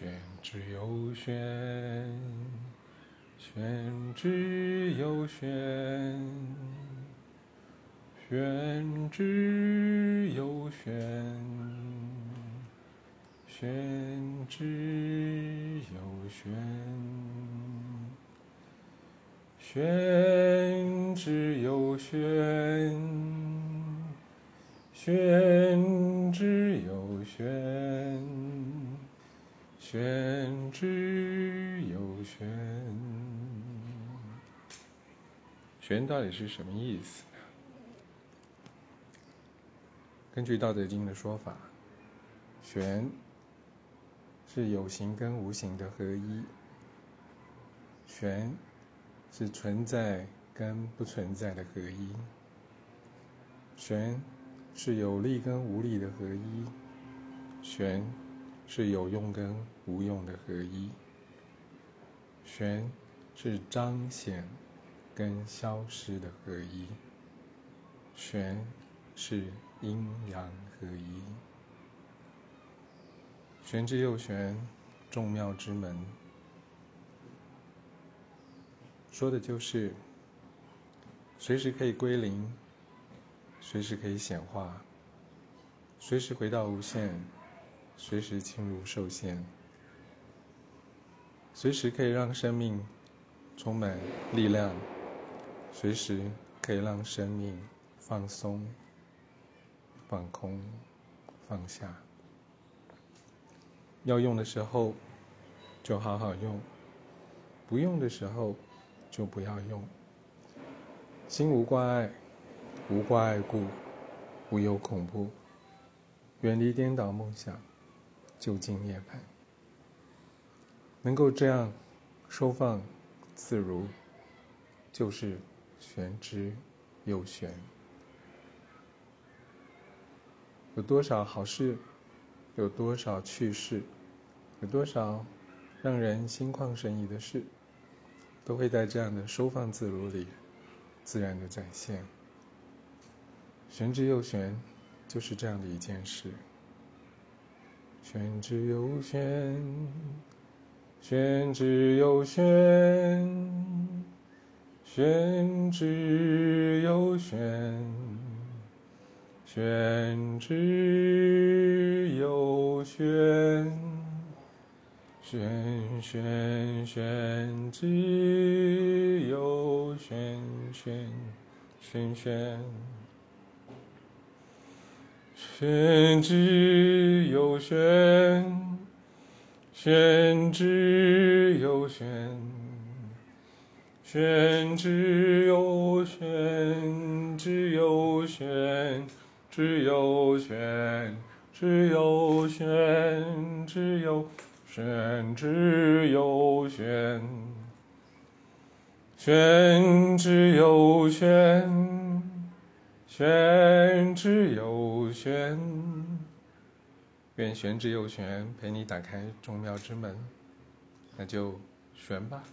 玄之又玄，玄之又玄，玄之又玄，玄之又玄，玄之又玄，玄之又玄，玄之又玄。玄到底是什么意思？根据《道德经》的说法，玄是有形跟无形的合一，玄是存在跟不存在的合一，玄是有力跟无力的合一，玄是有用跟无用的合一，玄是彰显跟消失的合一，玄是阴阳合一。玄之又玄，众妙之门，说的就是随时可以归零，随时可以显化，随时回到无限，随时进入受限，随时可以让生命充满力量，随时可以让生命放松、放空、放下。要用的时候就好好用，不用的时候就不要用。心无挂碍，无挂碍故，无有恐怖。远离颠倒梦想，就近涅槃。能够这样收放自如，就是玄之又玄。有多少好事？有多少趣事，有多少让人心旷神怡的事，都会在这样的收放自如里自然的展现。玄之又玄，就是这样的一件事。玄之又玄，玄之又玄，玄之又玄。玄之又玄，玄玄玄之又玄，玄玄玄，玄玄之又玄，玄之又玄，玄之又玄之又玄。之又玄，之又玄，之又玄，只有玄，玄之又玄，玄之又玄。愿玄之又玄陪你打开众妙之门，那就玄吧。